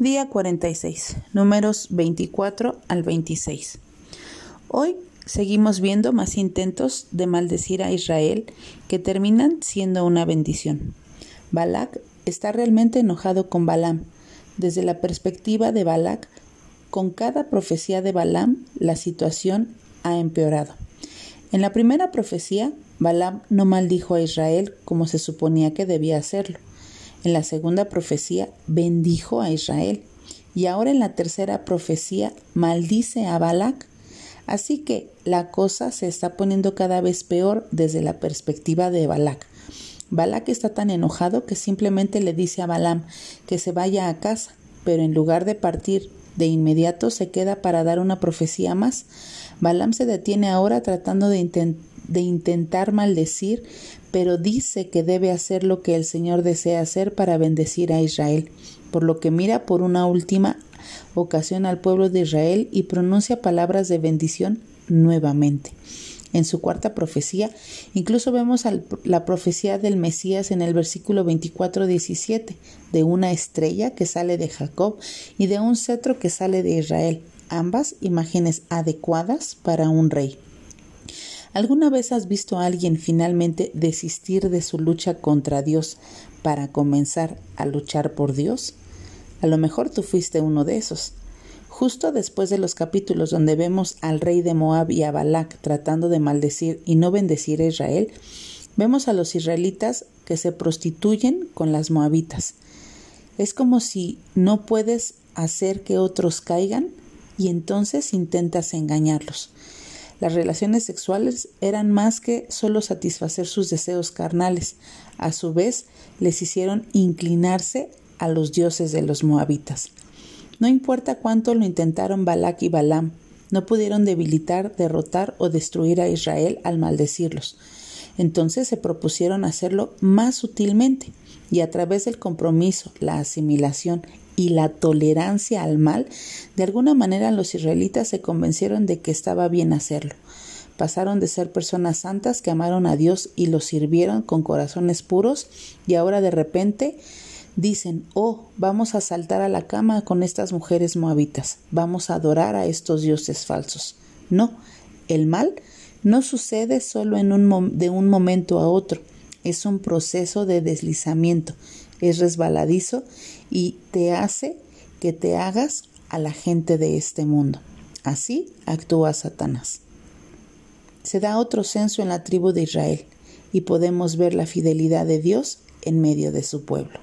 Día 46, números 24 al 26. Hoy seguimos viendo más intentos de maldecir a Israel que terminan siendo una bendición. Balak está realmente enojado con Balaam. Desde la perspectiva de Balak, con cada profecía de Balaam, la situación ha empeorado. En la primera profecía, Balaam no maldijo a Israel como se suponía que debía hacerlo. En la segunda profecía bendijo a Israel y ahora en la tercera profecía maldice a Balak. Así que la cosa se está poniendo cada vez peor desde la perspectiva de Balak. Balak está tan enojado que simplemente le dice a Balaam que se vaya a casa, pero en lugar de partir de inmediato se queda para dar una profecía más. Balaam se detiene ahora tratando de, de intentar maldecir, pero dice que debe hacer lo que el Señor desea hacer para bendecir a Israel, por lo que mira por una última ocasión al pueblo de Israel y pronuncia palabras de bendición nuevamente. En su cuarta profecía, incluso vemos la profecía del Mesías en el versículo 24-17, de una estrella que sale de Jacob y de un cetro que sale de Israel, ambas imágenes adecuadas para un rey. ¿Alguna vez has visto a alguien finalmente desistir de su lucha contra Dios para comenzar a luchar por Dios? A lo mejor tú fuiste uno de esos. Justo después de los capítulos donde vemos al rey de Moab y a Balak tratando de maldecir y no bendecir a Israel, vemos a los israelitas que se prostituyen con las moabitas. Es como si no puedes hacer que otros caigan y entonces intentas engañarlos. Las relaciones sexuales eran más que solo satisfacer sus deseos carnales, a su vez les hicieron inclinarse a los dioses de los moabitas. No importa cuánto lo intentaron Balak y Balaam, no pudieron debilitar, derrotar o destruir a Israel al maldecirlos. Entonces se propusieron hacerlo más sutilmente y a través del compromiso, la asimilación y la tolerancia al mal, de alguna manera los israelitas se convencieron de que estaba bien hacerlo. Pasaron de ser personas santas que amaron a Dios y lo sirvieron con corazones puros y ahora de repente dicen, oh, vamos a saltar a la cama con estas mujeres moabitas, vamos a adorar a estos dioses falsos. No, el mal no sucede solo en un de un momento a otro, es un proceso de deslizamiento, es resbaladizo y te hace que te hagas a la gente de este mundo. Así actúa Satanás. Se da otro censo en la tribu de Israel y podemos ver la fidelidad de Dios en medio de su pueblo.